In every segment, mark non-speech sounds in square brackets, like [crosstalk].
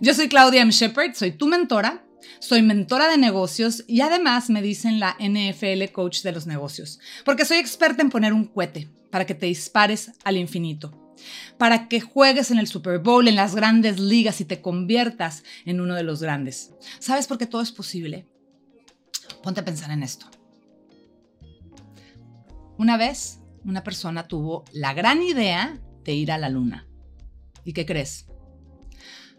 Yo soy Claudia M. Shepard, soy tu mentora, soy mentora de negocios y además me dicen la NFL Coach de los negocios, porque soy experta en poner un cohete para que te dispares al infinito, para que juegues en el Super Bowl, en las grandes ligas y te conviertas en uno de los grandes. ¿Sabes por qué todo es posible? Ponte a pensar en esto. Una vez, una persona tuvo la gran idea de ir a la luna. ¿Y qué crees?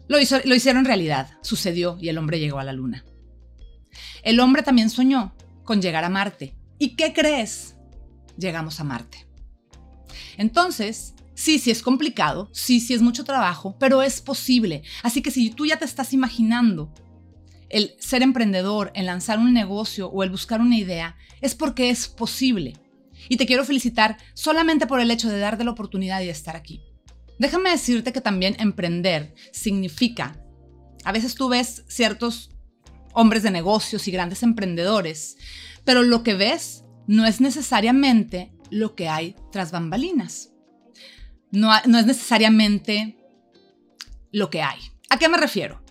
Lo, hizo, lo hicieron realidad, sucedió y el hombre llegó a la luna. El hombre también soñó con llegar a Marte. ¿Y qué crees? Llegamos a Marte. Entonces, sí, sí es complicado, sí, sí es mucho trabajo, pero es posible. Así que si tú ya te estás imaginando el ser emprendedor, el lanzar un negocio o el buscar una idea, es porque es posible. Y te quiero felicitar solamente por el hecho de darte la oportunidad de estar aquí. Déjame decirte que también emprender significa, a veces tú ves ciertos hombres de negocios y grandes emprendedores, pero lo que ves no es necesariamente lo que hay tras bambalinas. No, no es necesariamente lo que hay. ¿A qué me refiero?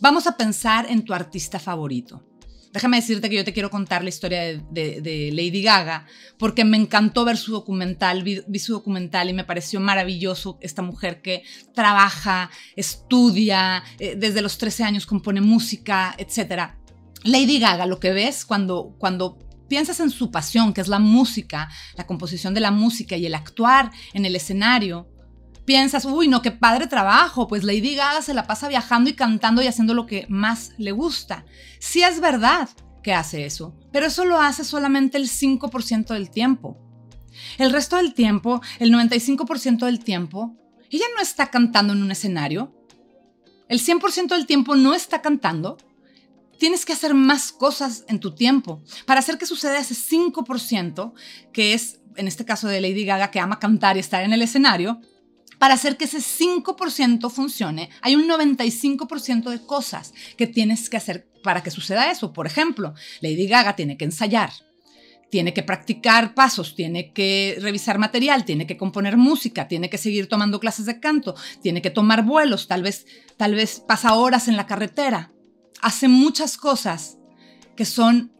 Vamos a pensar en tu artista favorito. Déjame decirte que yo te quiero contar la historia de, Lady Gaga, porque me encantó ver su documental, vi, su documental y me pareció maravilloso esta mujer que trabaja, estudia, eh, desde los 13 años compone música, etc. Lady Gaga, lo que ves cuando, cuando piensas en su pasión, que es la música, la composición de la música y el actuar en el escenario, piensas, uy, no, qué padre trabajo, pues Lady Gaga se la pasa viajando y cantando y haciendo lo que más le gusta. Sí es verdad que hace eso, pero eso lo hace solamente el 5% del tiempo. El resto del tiempo, el 95% del tiempo, ella no está cantando en un escenario. El 100% del tiempo no está cantando. Tienes que hacer más cosas en tu tiempo para hacer que suceda ese 5%, que es, en este caso de Lady Gaga, que ama cantar y estar en el escenario, para hacer que ese 5% funcione, hay un 95% de cosas que tienes que hacer para que suceda eso. Por ejemplo, Lady Gaga tiene que ensayar, tiene que practicar pasos, tiene que revisar material, tiene que componer música, tiene que seguir tomando clases de canto, tiene que tomar vuelos, tal vez, tal vez pasa horas en la carretera. Hace muchas cosas que son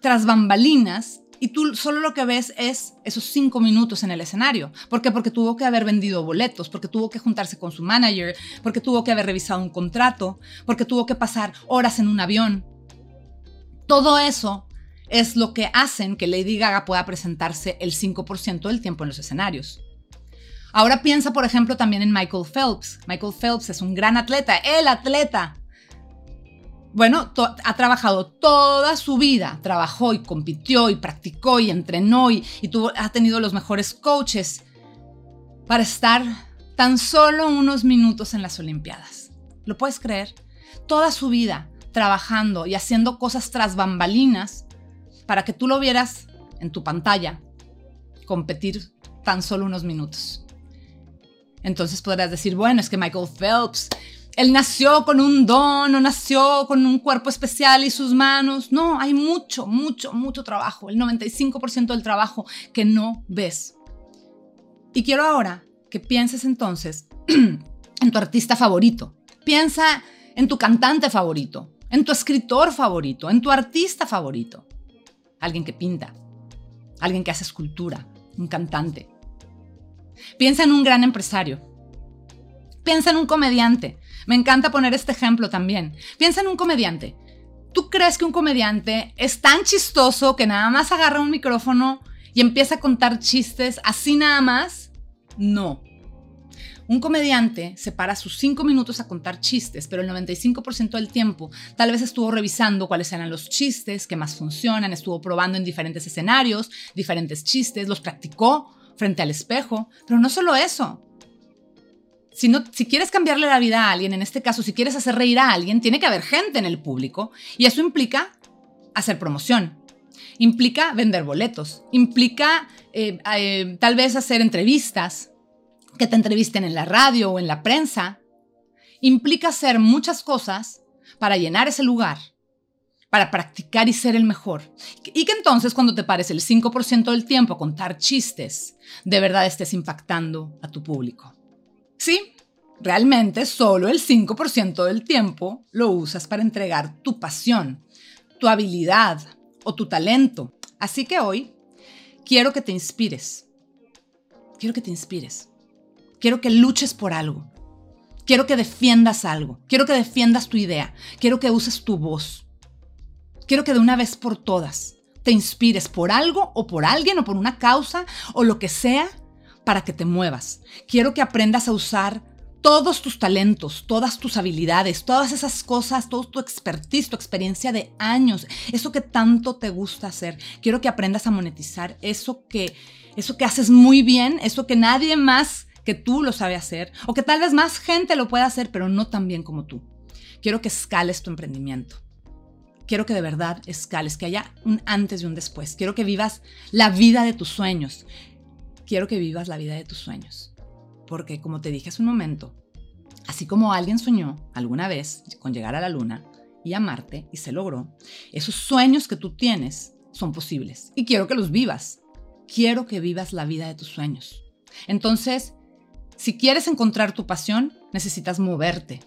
tras bambalinas y tú solo lo que ves es esos cinco minutos en el escenario. ¿Por qué? Porque tuvo que haber vendido boletos, porque tuvo que juntarse con su manager, porque tuvo que haber revisado un contrato, porque tuvo que pasar horas en un avión. Todo eso es lo que hacen que Lady Gaga pueda presentarse el 5% del tiempo en los escenarios. Ahora piensa, por ejemplo, también en Michael Phelps. Michael Phelps es un gran atleta, el atleta bueno, ha trabajado toda su vida, trabajó y compitió y practicó y entrenó y, tuvo, ha tenido los mejores coaches para estar tan solo unos minutos en las Olimpiadas. ¿Lo puedes creer? Toda su vida trabajando y haciendo cosas tras bambalinas para que tú lo vieras en tu pantalla competir tan solo unos minutos. Entonces podrás decir, bueno, es que Michael Phelps él nació con un don o nació con un cuerpo especial y sus manos. No, hay mucho, mucho, mucho trabajo, el 95% del trabajo que no ves. Y quiero ahora que pienses entonces [clears throat] en tu artista favorito. Piensa en tu cantante favorito, en tu escritor favorito, en tu artista favorito. Alguien que pinta, alguien que hace escultura, un cantante. Piensa en un gran empresario. Piensa en un comediante, me encanta poner este ejemplo también. Piensa en un comediante. ¿Tú crees que un comediante es tan chistoso que nada más agarra un micrófono y empieza a contar chistes así nada más? No. Un comediante se para sus cinco minutos a contar chistes, pero el 95% del tiempo tal vez estuvo revisando cuáles eran los chistes que más funcionan, estuvo probando en diferentes escenarios, diferentes chistes, los practicó frente al espejo, pero no solo eso. Si, si quieres cambiarle la vida a alguien, en este caso, si quieres hacer reír a alguien, tiene que haber gente en el público y eso implica hacer promoción, implica vender boletos, implica eh, eh, tal vez hacer entrevistas, que te entrevisten en la radio o en la prensa, implica hacer muchas cosas para llenar ese lugar, para practicar y ser el mejor. Y que entonces cuando te pares el 5% del tiempo a contar chistes, de verdad estés impactando a tu público. Sí, realmente solo el 5% del tiempo lo usas para entregar tu pasión, tu habilidad o tu talento. Así que hoy quiero que te inspires. Quiero que te inspires. Quiero que luches por algo. Quiero que defiendas algo. Quiero que defiendas tu idea. Quiero que uses tu voz. Quiero que de una vez por todas te inspires por algo o por alguien o por una causa o lo que sea para que te muevas. Quiero que aprendas a usar todos tus talentos, todas tus habilidades, todas esas cosas, todo tu expertise, tu experiencia de años, eso que tanto te gusta hacer. Quiero que aprendas a monetizar eso que, eso que haces muy bien, eso que nadie más que tú lo sabe hacer, o que tal vez más gente lo pueda hacer, pero no tan bien como tú. Quiero que escales tu emprendimiento. Quiero que de verdad escales, que haya un antes y un después. Quiero que vivas la vida de tus sueños. Quiero que vivas la vida de tus sueños. Porque como te dije hace un momento, así como alguien soñó alguna vez con llegar a la luna y a Marte y se logró, esos sueños que tú tienes son posibles y quiero que los vivas. Quiero que vivas la vida de tus sueños. Entonces, si quieres encontrar tu pasión, necesitas moverte,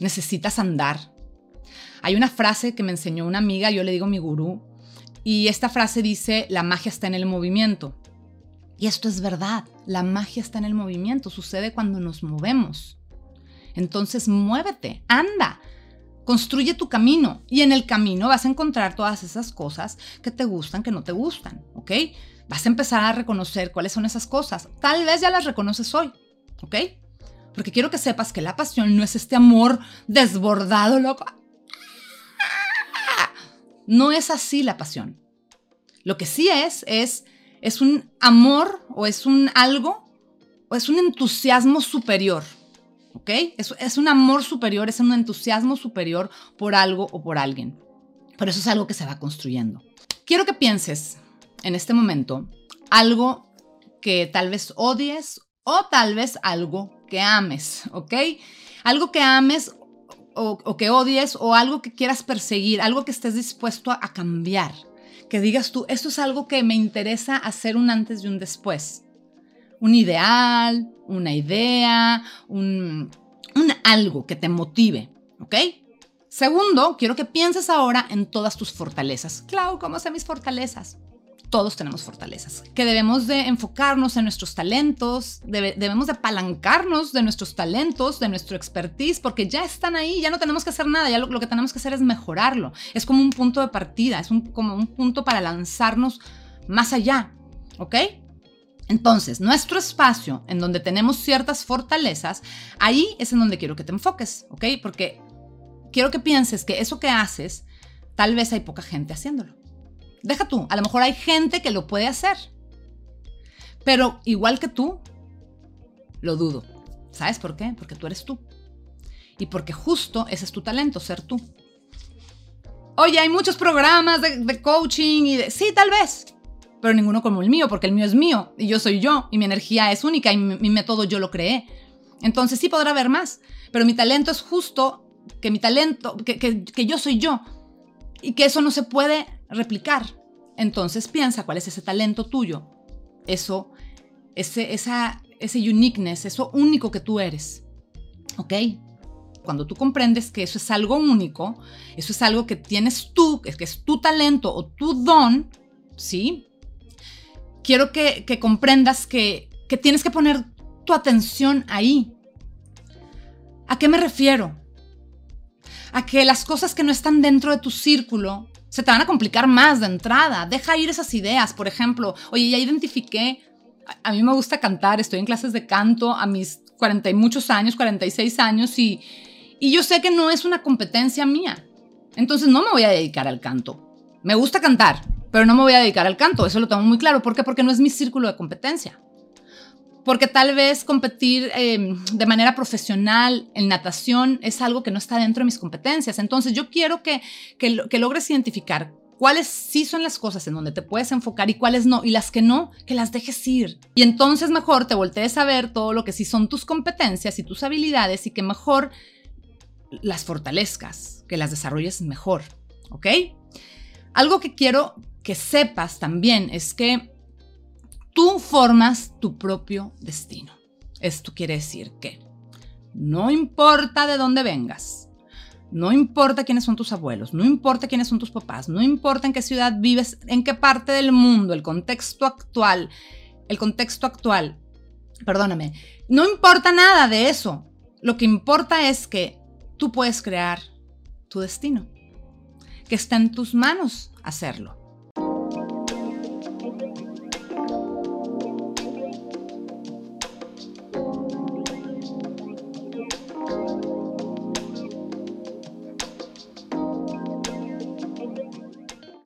necesitas andar. Hay una frase que me enseñó una amiga, yo le digo mi gurú, y esta frase dice, la magia está en el movimiento. Y esto es verdad, la magia está en el movimiento, sucede cuando nos movemos. Entonces muévete, anda, construye tu camino y en el camino vas a encontrar todas esas cosas que te gustan, que no te gustan, ¿ok? Vas a empezar a reconocer cuáles son esas cosas. Tal vez ya las reconoces hoy, ¿ok? Porque quiero que sepas que la pasión no es este amor desbordado, loco. No es así la pasión. Lo que sí es, es es un amor o es un algo o es un entusiasmo superior. ¿Ok? Es, es un amor superior, es un entusiasmo superior por algo o por alguien. Pero eso es algo que se va construyendo. Quiero que pienses en este momento algo que tal vez odies o tal vez algo que ames, ¿ok? Algo que ames o, o, que odies o algo que quieras perseguir, algo que estés dispuesto a, a cambiar que digas tú, esto es algo que me interesa hacer un antes y un después. Un ideal, una idea, un, un algo que te motive, ¿ok? Segundo, quiero que pienses ahora en todas tus fortalezas. Clau, ¿cómo sé mis fortalezas? Todos tenemos fortalezas, que debemos de enfocarnos en nuestros talentos, debemos de apalancarnos de nuestros talentos, de nuestro expertise, porque ya están ahí, ya no tenemos que hacer nada, ya lo, que tenemos que hacer es mejorarlo. Es como un punto de partida, es como un punto para lanzarnos más allá, ¿ok? Entonces, nuestro espacio en donde tenemos ciertas fortalezas, ahí es en donde quiero que te enfoques, ¿ok? Porque quiero que pienses que eso que haces, tal vez hay poca gente haciéndolo. Deja tú, a lo mejor hay gente que lo puede hacer. Pero igual que tú, lo dudo. ¿Sabes por qué? Porque tú eres tú. Y porque justo ese es tu talento, ser tú. Oye, hay muchos programas de, coaching y de... Sí, tal vez. Pero ninguno como el mío, porque el mío es mío y yo soy yo y mi energía es única y mi, método yo lo creé. Entonces sí podrá haber más, pero mi talento es justo que mi talento, que, que yo soy yo y que eso no se puede replicar. Entonces piensa cuál es ese talento tuyo, eso, ese, esa, ese uniqueness, eso único que tú eres. ¿Ok? Cuando tú comprendes que eso es algo único, eso es algo que tienes tú, que es tu talento o tu don, ¿sí? Quiero que, que comprendas que, que tienes que poner tu atención ahí. ¿A qué me refiero? A que las cosas que no están dentro de tu círculo se te van a complicar más de entrada. Deja ir esas ideas. Por ejemplo, oye, ya identifiqué, a, mí me gusta cantar, estoy en clases de canto a mis 40 y muchos años, 46 años, y, y yo sé que no es una competencia mía. Entonces no me voy a dedicar al canto. Me gusta cantar, pero no me voy a dedicar al canto. Eso lo tengo muy claro. ¿Por qué? Porque no es mi círculo de competencia porque tal vez competir em, de manera profesional en natación es algo que no está dentro de mis competencias. Entonces yo quiero que, que, logres identificar cuáles sí son las cosas en donde te puedes enfocar y cuáles no, y las que no, que las dejes ir. Y entonces mejor te voltees a ver todo lo que sí son tus competencias y tus habilidades y que mejor las fortalezcas, que las desarrolles mejor, ¿ok? Algo que quiero que sepas también es que Tú formas tu propio destino. Esto quiere decir que No importa de dónde vengas. No importa quiénes son tus abuelos, no importa quiénes son tus papás, no importa en qué ciudad vives, en qué parte del mundo, el contexto actual, el contexto actual, perdóname, no importa nada de eso. Lo que importa es que tú puedes crear tu destino, que está en tus manos hacerlo.